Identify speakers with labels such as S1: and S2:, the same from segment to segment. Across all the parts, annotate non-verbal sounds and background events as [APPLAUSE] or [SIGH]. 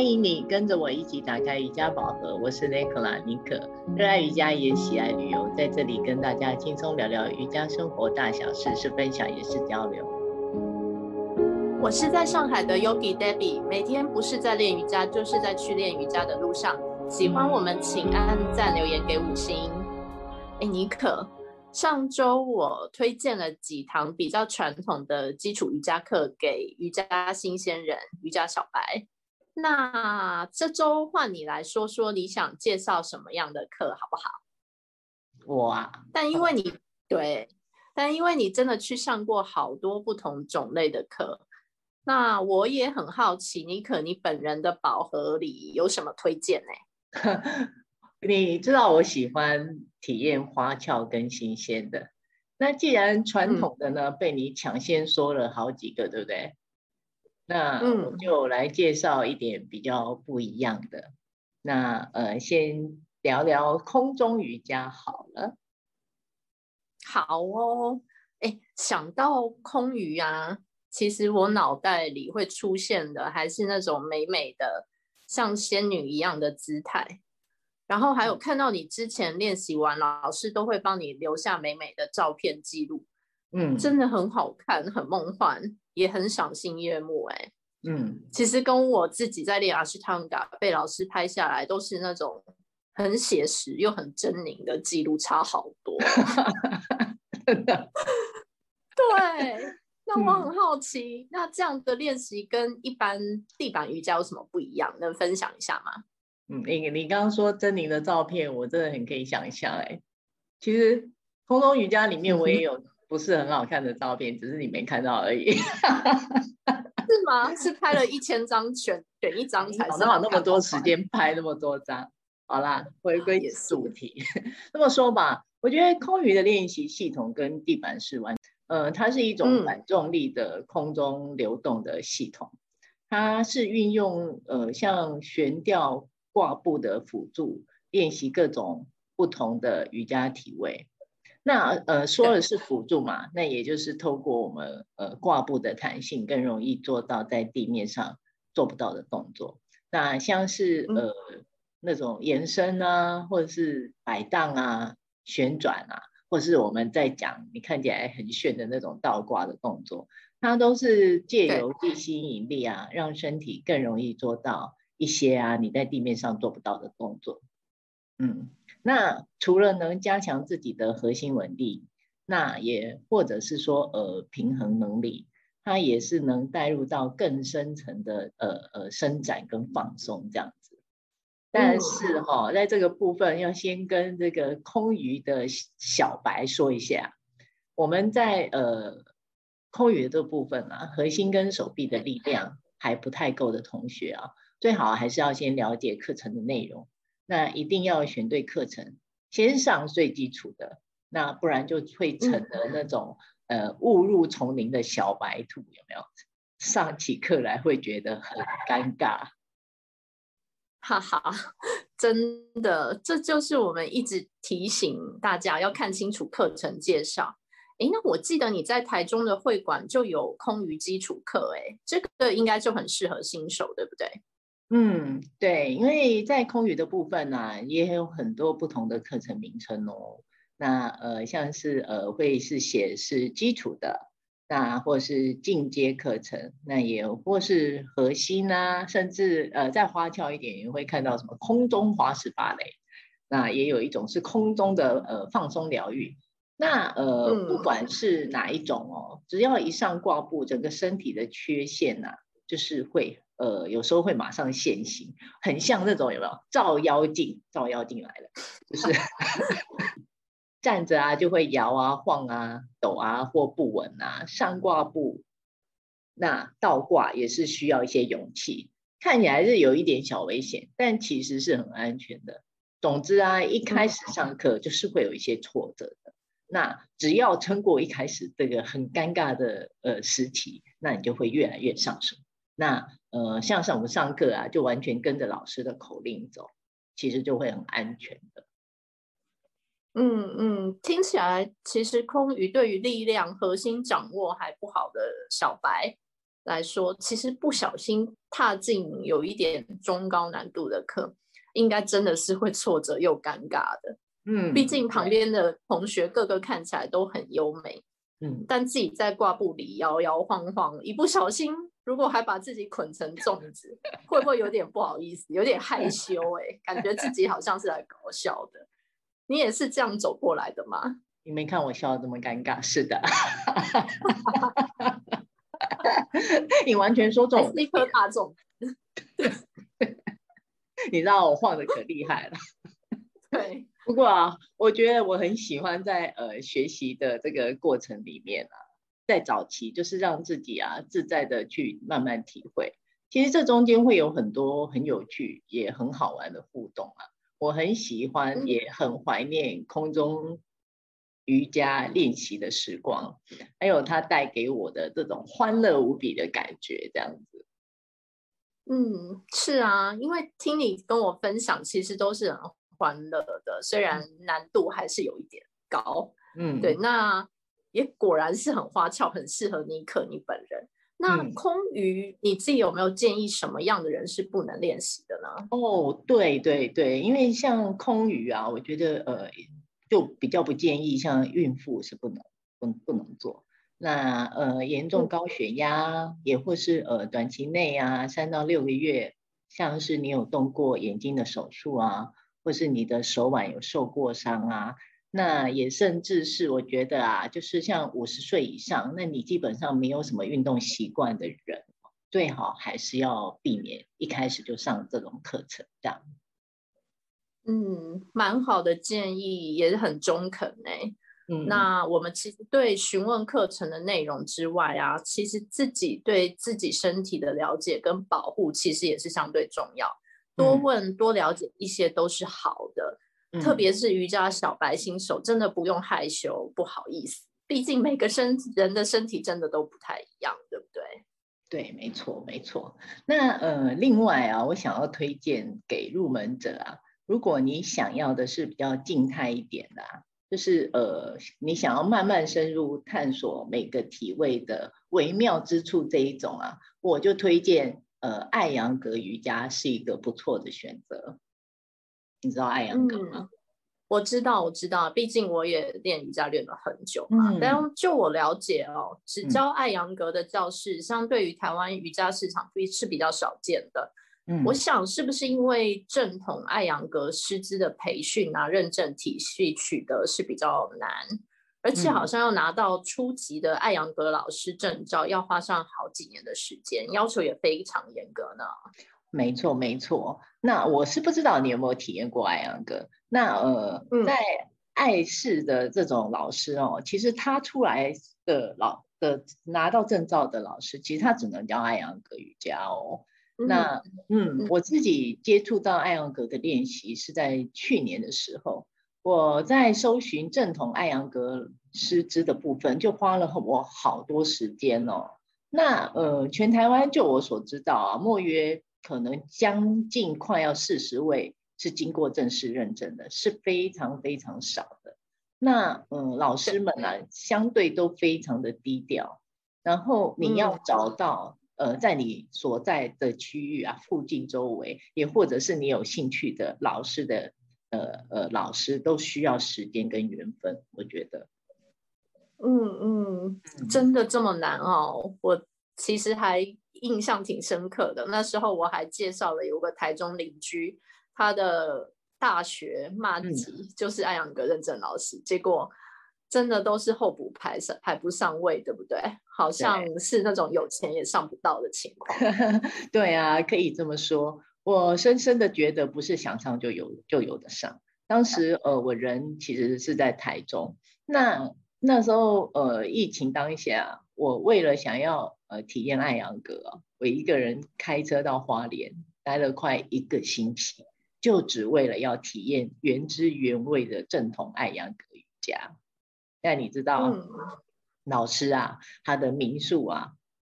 S1: 欢迎你跟着我一起打开瑜伽宝盒，我是 n i c o l a 尼可，热爱瑜伽也喜爱旅游，在这里跟大家轻松聊聊瑜伽生活大小事，是分享也是交流。
S2: 我是在上海的 Yogi Debbie，每天不是在练瑜伽，就是在去练瑜伽的路上。喜欢我们，请按赞留言给五星。哎，尼可。上周我推荐了几堂比较传统的基础瑜伽课给瑜伽新鲜人、瑜伽小白。那这周换你来说说，你想介绍什么样的课，好不好？
S1: 我啊，
S2: 但因为你对，但因为你真的去上过好多不同种类的课，那我也很好奇，妮可你本人的宝盒里有什么推荐呢？[LAUGHS]
S1: 你知道我喜欢体验花俏跟新鲜的，那既然传统的呢、嗯、被你抢先说了好几个，对不对？那我就来介绍一点比较不一样的。那呃，先聊聊空中瑜伽好了。
S2: 好哦，哎，想到空余啊，其实我脑袋里会出现的还是那种美美的像仙女一样的姿态。然后还有看到你之前练习完，老师都会帮你留下美美的照片记录，嗯，真的很好看，很梦幻，也很赏心悦目，哎，嗯，其实跟我自己在练阿斯汤加被老师拍下来，都是那种很写实又很狰狞的记录，差好多，[LAUGHS] 真的，对，那我很好奇，嗯，那这样的练习跟一般地板瑜伽有什么不一样？能分享一下吗？
S1: 嗯，你你刚刚说狰狞的照片，我真的很可以想象哎。其实空中瑜伽里面我也有不是很好看的照片，只是你没看到而已。[LAUGHS]
S2: 是吗？是拍了一千张选选一张才？
S1: 哪有那么多时间拍那么多张？好啦，回归主题。[LAUGHS] 那么说吧，我觉得空余的练习系统跟地板式完，呃，它是一种反重力的空中流动的系统，嗯、它是运用呃像悬吊。挂布的辅助练习各种不同的瑜伽体位，那呃说的是辅助嘛，那也就是透过我们呃挂布的弹性，更容易做到在地面上做不到的动作。那像是呃那种延伸啊，或者是摆荡啊、旋转啊，或者是我们在讲你看起来很炫的那种倒挂的动作，它都是借由地心引力啊，让身体更容易做到。一些啊，你在地面上做不到的动作，嗯，那除了能加强自己的核心稳定，那也或者是说呃平衡能力，它也是能带入到更深层的呃呃伸展跟放松这样子。但是哈、哦，在这个部分要先跟这个空余的小白说一下，我们在呃空余的部分啊，核心跟手臂的力量还不太够的同学啊。最好还是要先了解课程的内容，那一定要选对课程，先上最基础的，那不然就会成了那种、嗯、呃误入丛林的小白兔，有没有？上起课来会觉得很尴尬。[LAUGHS]
S2: 哈哈，真的，这就是我们一直提醒大家要看清楚课程介绍。诶，那我记得你在台中的会馆就有空余基础课，诶，这个应该就很适合新手，对不对？
S1: 嗯，对，因为在空余的部分呢、啊，也有很多不同的课程名称哦。那呃，像是呃，会是写是基础的，那或是进阶课程，那也或是核心啊，甚至呃再花俏一点，也会看到什么空中花式芭蕾。那也有一种是空中的呃放松疗愈。那呃，不管是哪一种哦，只要一上挂布，整个身体的缺陷呐、啊，就是会。呃，有时候会马上现形，很像那种有没有照妖镜？照妖镜来了，就是 [LAUGHS] 站着啊就会摇啊晃啊抖啊或不稳啊。上挂布，那倒挂也是需要一些勇气，看起来是有一点小危险，但其实是很安全的。总之啊，一开始上课就是会有一些挫折的，那只要撑过一开始这个很尴尬的呃时期，那你就会越来越上手。那呃，像是我们上课啊，就完全跟着老师的口令走，其实就会很安全的。
S2: 嗯嗯，听起来其实空余对于力量核心掌握还不好的小白，来说，其实不小心踏进有一点中高难度的课，应该真的是会挫折又尴尬的。
S1: 嗯，
S2: 毕竟旁边的同学个个看起来都很优美，
S1: 嗯，
S2: 但自己在挂布里摇摇晃晃，一不小心，如果还把自己捆成粽子，[LAUGHS] 会不会有点不好意思，有点害羞、[LAUGHS] 欸？哎，感觉自己好像是来搞笑的。你也是这样走过来的吗？[LAUGHS]
S1: 你没看我笑的这么尴尬，是的。你完全说中，
S2: 一颗大粽。
S1: 你知道我晃的可厉害了。
S2: 对，
S1: 不过啊，我觉得我很喜欢在呃学习的这个过程里面啊，在早期就是让自己啊自在的去慢慢体会。其实这中间会有很多很有趣也很好玩的互动啊，我很喜欢，也很怀念空中瑜伽练习的时光，还有它带给我的这种欢乐无比的感觉，这样子。
S2: 嗯，是啊，因为听你跟我分享，其实都是很欢乐的，虽然难度还是有一点高。
S1: 嗯，
S2: 对，那也果然是很花俏，很适合尼克你本人。那空余，你自己有没有建议什么样的人是不能练习的呢？
S1: 哦，对对对，因为像空余啊，我觉得呃。就比较不建议，像孕妇是不能不不能做。那呃严重高血压，也或是呃短期内啊三到六个月，像是你有动过眼睛的手术啊，或是你的手腕有受过伤啊，那也甚至是我觉得啊，就是像五十岁以上，那你基本上没有什么运动习惯的人，最好还是要避免一开始就上这种课程这样。
S2: 嗯，蛮好的建议，也是很中肯呢。
S1: 嗯，
S2: 那我们其实对询问课程的内容之外啊，其实自己对自己身体的了解跟保护，其实也是相对重要。多问多了解一些都是好的，嗯，特别是瑜伽小白新手，真的不用害羞，不好意思。毕竟每个身人的身体真的都不太一样，对不对？
S1: 对，没错，没错。那呃，另外啊，我想要推荐给入门者啊。如果你想要的是比较静态一点的，就是呃，你想要慢慢深入探索每个体位的微妙之处这一种啊，我就推荐呃艾扬格瑜伽是一个不错的选择。你知道艾扬格吗？
S2: 嗯，我知道，我知道，毕竟我也练瑜伽练了很久嘛。嗯，但就我了解哦，只教艾扬格的教室，嗯，相对于台湾瑜伽市场是比较少见的。我想是不是因为正统艾扬格师资的培训啊，认证体系取得是比较难，而且好像要拿到初级的艾扬格老师证照，要花上好几年的时间，要求也非常严格呢。
S1: 没错，没错。那我是不知道你有没有体验过艾扬格？那呃，在艾式的这种老师哦，其实他出来的老的拿到证照的老师，其实他只能教艾扬格瑜伽哦。那嗯，我自己接触到艾扬格的练习是在去年的时候，我在搜寻正统艾扬格师资的部分，就花了我好多时间哦。那呃，全台湾就我所知道啊，莫约可能将近快要四十位是经过正式认证的，是非常非常少的。那嗯，老师们呢、啊，相对都非常的低调，然后你要找到。呃，在你所在的区域啊，附近周围，也或者是你有兴趣的老师的，呃呃，老师都需要时间跟缘分，我觉得。
S2: 嗯嗯，真的这么难哦？我其实还印象挺深刻的，那时候我还介绍了有个台中邻居，他的大学麻吉就是艾扬格认证老师，嗯、结果。真的都是候补排上排不上位，对不对？好像是那种有钱也上不到的情况。
S1: 对，[LAUGHS] 对啊，可以这么说。我深深的觉得不是想上就有就有的上。当时呃，我人其实是在台中，那那时候呃，疫情当下，我为了想要呃体验艾扬格，我一个人开车到花莲，待了快一个星期，就只为了要体验原汁原味的正统艾扬格瑜伽。但你知道，嗯、老师啊，他的民宿啊，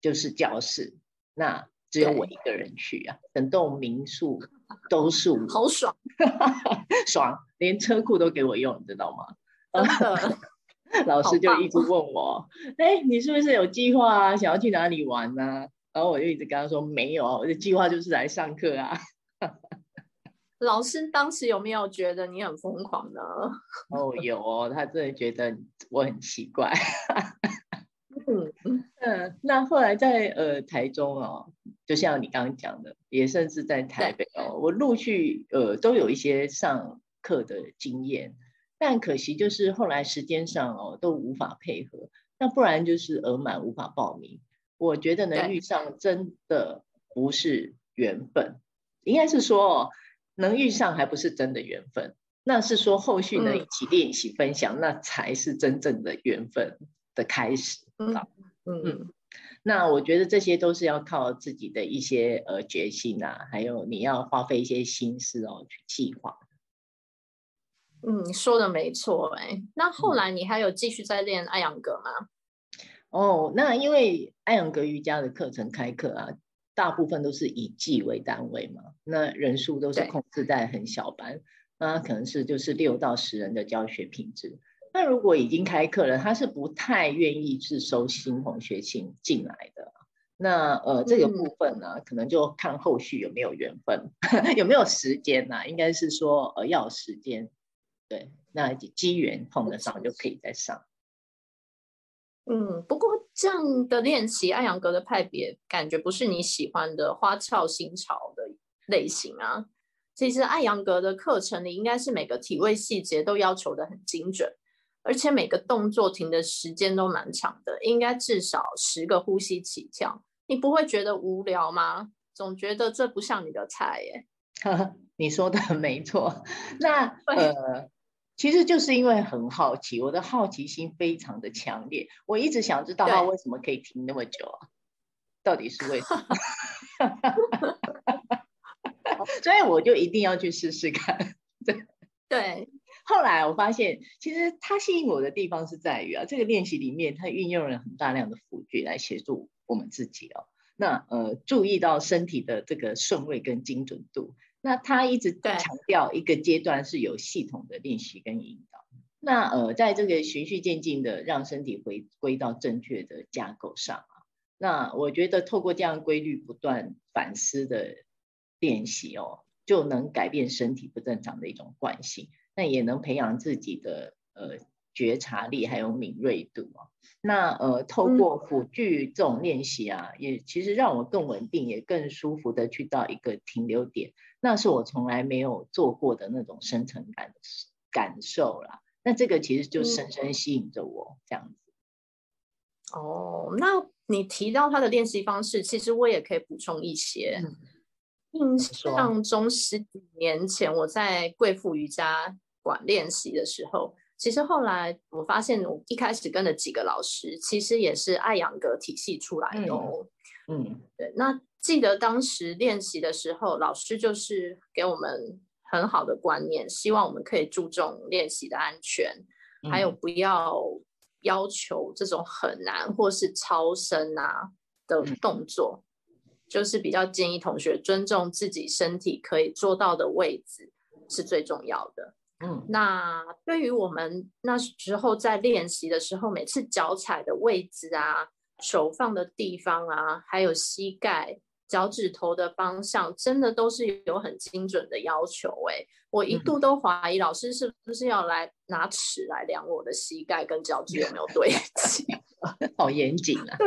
S1: 就是教室，那只有我一个人去啊，整栋民宿都是我，
S2: 好爽，[LAUGHS]
S1: 爽，连车库都给我用，你知道吗？[LAUGHS] 老师就一直问我，哎、你是不是有计划啊？想要去哪里玩呢、啊？然后我就一直跟他说没有，我的计划就是来上课啊。[LAUGHS]
S2: 老师当时有没有觉得你很疯狂呢？
S1: 哦，有哦，他真的觉得我很奇怪。嗯 [LAUGHS] 嗯，那后来在呃台中哦，就像你刚刚讲的，也甚至在台北哦，我陆续呃都有一些上课的经验，但可惜就是后来时间上哦都无法配合，那不然就是额满无法报名。我觉得能遇上真的不是缘分，应该是说哦，能遇上还不是真的缘分，那是说后续能一起练习分享，嗯、那才是真正的缘分的开始。嗯嗯嗯，那我觉得这些都是要靠自己的一些呃决心啊，还有你要花费一些心思哦去计划。
S2: 嗯，说的没错哎。那后来你还有继续在练艾扬格吗？
S1: 哦，那因为艾扬格瑜伽的课程开课啊，大部分都是以季为单位嘛，那人数都是控制在很小班，那可能是就是六到十人的教学品质。那如果已经开课了，他是不太愿意是收新同学进进来的。那呃，这个部分呢，可能就看后续有没有缘分，[LAUGHS] 有没有时间呐、啊？应该是说呃要有时间，对，那机缘碰得上就可以再上。
S2: 嗯，不过这样的练习，艾扬格的派别感觉不是你喜欢的花俏新潮的类型啊。其实艾扬格的课程里，应该是每个体位细节都要求的很精准，而且每个动作停的时间都蛮长的，应该至少十个呼吸起跳。你不会觉得无聊吗？总觉得这不像你的菜耶。[LAUGHS]
S1: 你说的没错，[LAUGHS] 那呃。其实就是因为很好奇，我的好奇心非常的强烈，我一直想知道他为什么可以停那么久啊？到底是为什么？[LAUGHS] 所以我就一定要去试试看。[LAUGHS] 对
S2: 对。
S1: 后来我发现，其实它吸引我的地方是在于啊，这个练习里面它运用了很大量的辅具来协助我们自己哦。那呃，注意到身体的这个顺位跟精准度。那他一直强调一个阶段是有系统的练习跟引导。那呃，在这个循序渐进的让身体回归到正确的架构上啊，那我觉得透过这样规律不断反思的练习哦，就能改变身体不正常的一种惯性，那也能培养自己的呃觉察力还有敏锐度啊。那呃，透过辅具这种练习啊，也其实让我更稳定，也更舒服的去到一个停留点。那是我从来没有做过的那种深层感感受啦。那这个其实就深深吸引着我这样子。
S2: 哦，那你提到他的练习方式，其实我也可以补充一些。嗯、印象中十几年前我在贵妇瑜伽馆练习的时候，其实后来我发现，我一开始跟的几个老师，其实也是爱扬格体系出来的哦。嗯，嗯对，那。记得当时练习的时候，老师就是给我们很好的观念，希望我们可以注重练习的安全，嗯、还有不要要求这种很难或是超深啊的动作，嗯、就是比较建议同学尊重自己身体可以做到的位置是最重要的。嗯，那对于我们那时候在练习的时候，每次脚踩的位置啊，手放的地方啊，还有膝盖。脚趾头的方向真的都是有很精准的要求哎，我一度都怀疑老师是不是要来拿尺来量我的膝盖跟脚趾有没有对 [LAUGHS] 齐，[LAUGHS]
S1: 好严谨啊。
S2: 对，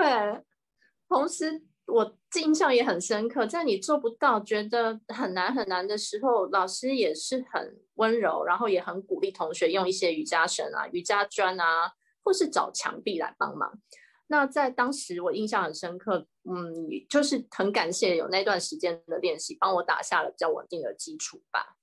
S2: 同时我印象也很深刻，在你做不到、觉得很难很难的时候，老师也是很温柔，然后也很鼓励同学用一些瑜伽绳啊、瑜伽砖啊，或是找墙壁来帮忙。那在当时我印象很深刻，嗯，就是很感谢有那段时间的练习，帮我打下了比较稳定的基础吧。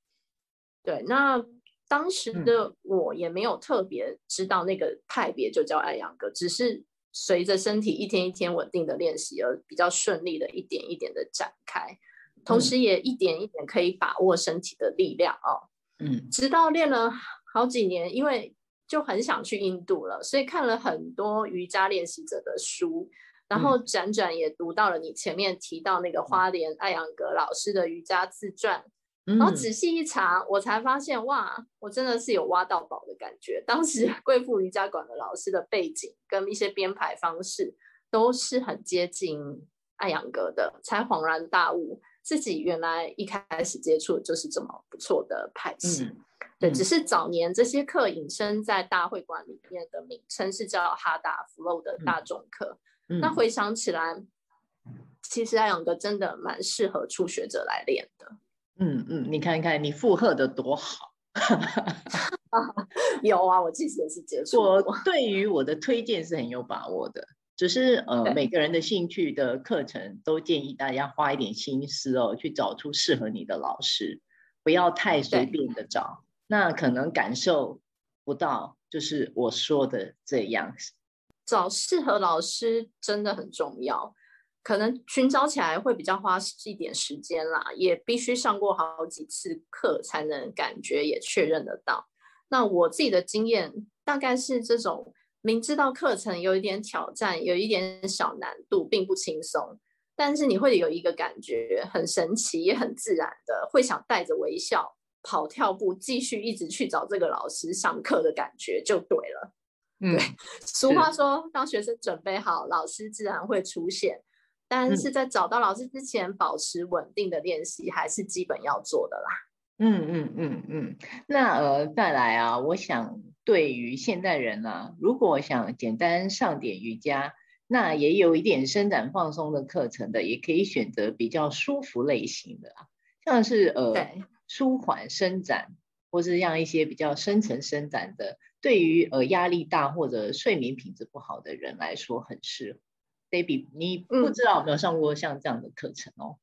S2: 对，那当时的我也没有特别知道那个派别就叫艾扬格，只是随着身体一天一天稳定的练习而比较顺利的一点一点的展开，同时也一点一点可以把握身体的力量哦。嗯，直到练了好几年，因为。就很想去印度了，所以看了很多瑜伽练习者的书，然后辗转也读到了你前面提到那个花莲艾扬格老师的瑜伽自传，然后仔细一查，我才发现哇，我真的是有挖到宝的感觉。当时 [LAUGHS] 贵妇瑜伽馆的老师的背景跟一些编排方式都是很接近艾扬格的，才恍然大悟，自己原来一开始接触就是这么不错的派系。嗯、对，只是早年这些课引申在大会馆里面的名称是叫哈达 Flow 的大众课。嗯、那回想起来，其实艾扬格真的蛮适合初学者来练的。
S1: 嗯嗯，你看看你附和的多好，[LAUGHS]
S2: 有啊，我其实也是接触。
S1: 我对于我的推荐是很有把握的，只是呃每个人的兴趣的课程都建议大家花一点心思哦，去找出适合你的老师，不要太随便的找，那可能感受不到就是我说的这样。
S2: 找适合老师真的很重要。可能寻找起来会比较花一点时间啦，也必须上过好几次课才能感觉也确认得到。那我自己的经验大概是这种，明知道课程有一点挑战，有一点小难度，并不轻松，但是你会有一个感觉很神奇，也很自然的会想带着微笑跑跳步，继续一直去找这个老师上课的感觉就对了。[LAUGHS] 嗯，对，[LAUGHS] 俗话说，当学生准备好，老师自然会出现。但是在找到老师之前，保持稳定的练习还是基本要做的啦。
S1: 嗯嗯嗯嗯。那呃，再来啊，我想对于现代人啊，如果想简单上点瑜伽，那也有一点伸展放松的课程的，也可以选择比较舒服类型的啊，像是呃舒缓伸展，或是像一些比较深层伸展的，对于呃压力大或者睡眠品质不好的人来说很适合。Baby，你不知道有没有上过像这样的课程哦？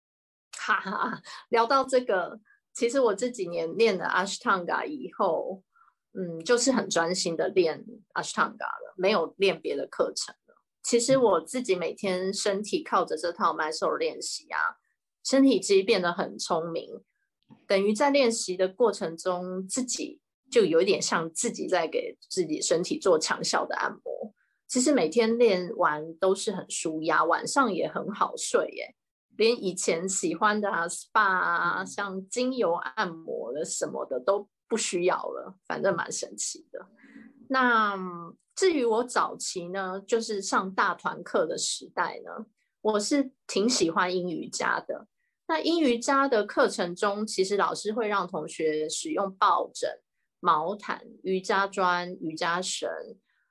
S1: [LAUGHS]
S2: 哈哈，聊到这个，其实我这几年练了 Ashtanga 以后，嗯，就是很专心的练 Ashtanga 了，没有练别的课程了。其实我自己每天身体靠着这套 Mysore 练习啊，身体其实变得很聪明，等于在练习的过程中，自己就有一点像自己在给自己身体做强效的按摩。其实每天练完都是很舒压，晚上也很好睡耶。连以前喜欢的啊 SPA 啊，像精油按摩的什么的都不需要了，反正蛮神奇的。那至于我早期呢，就是上大团课的时代呢，我是挺喜欢阴瑜伽的。那阴瑜伽的课程中，其实老师会让同学使用抱枕、毛毯、瑜伽砖、瑜伽绳。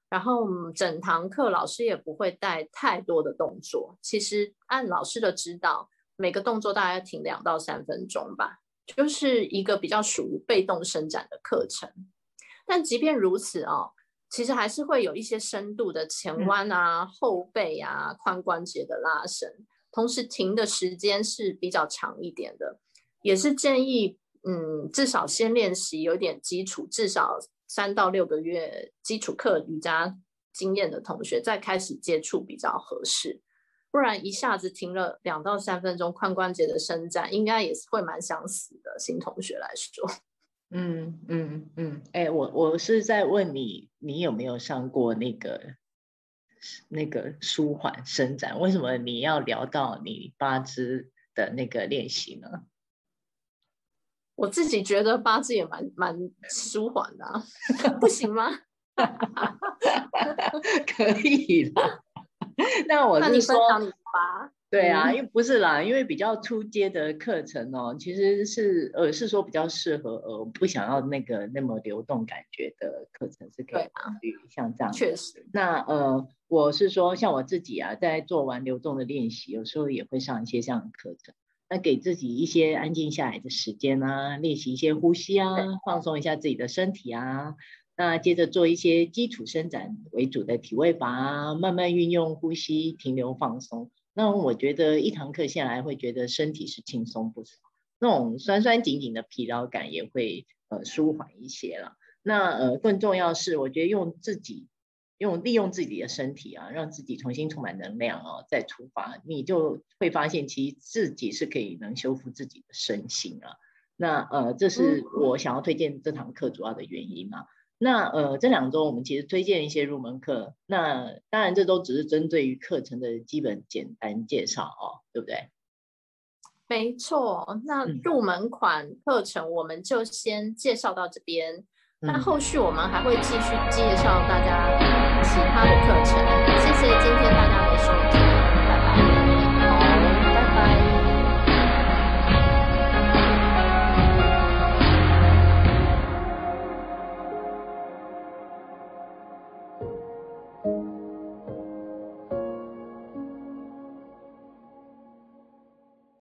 S2: 然后整堂课老师也不会带太多的动作，其实按老师的指导，每个动作大概停两到三分钟吧，就是一个比较属于被动伸展的课程。但即便如此哦，其实还是会有一些深度的前弯啊、后背啊、髋关节的拉伸，同时停的时间是比较长一点的，也是建议嗯，至少先练习有点基础，至少。三到六个月基础课瑜伽经验的同学再开始接触比较合适，不然一下子停了两到三分钟髋关节的伸展，应该也是会蛮想死的。新同学来说，[LAUGHS]
S1: 嗯嗯嗯，哎、我我是在问你，你有没有上过那个那个舒缓伸展？为什么你要聊到你八支的那个练习呢？
S2: 我自己觉得八字也蛮蛮舒缓的，啊，[LAUGHS] 不行吗？[LAUGHS]
S1: 可以啦。那我是说，对啊，因为不是啦，因为比较初阶的课程哦，其实是呃是说比较适合呃不想要那个那么流动感觉的课程是可以考虑，像这样。确实。那呃，我是说像我自己啊，在做完流动的练习，有时候也会上一些这样的课程。那给自己一些安静下来的时间啊，练习一些呼吸啊，放松一下自己的身体啊。那接着做一些基础伸展为主的体位法啊，慢慢运用呼吸停留放松。那我觉得一堂课下来会觉得身体是轻松不少，那种酸酸紧紧的疲劳感也会呃舒缓一些了。那呃更重要是，我觉得用自己。用利用自己的身体啊，让自己重新充满能量哦，再出发，你就会发现其实自己是可以能修复自己的身心啊。那呃，这是我想要推荐这堂课主要的原因嘛。那呃，这两周我们其实推荐一些入门课，那当然这都只是针对于课程的基本简单介绍哦，对不对？
S2: 没错，那入门款课程我们就先介绍到这边，那、嗯、后续我们还会继续介绍大家其他的课程。谢谢今天大家。